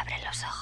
Abre los ojos.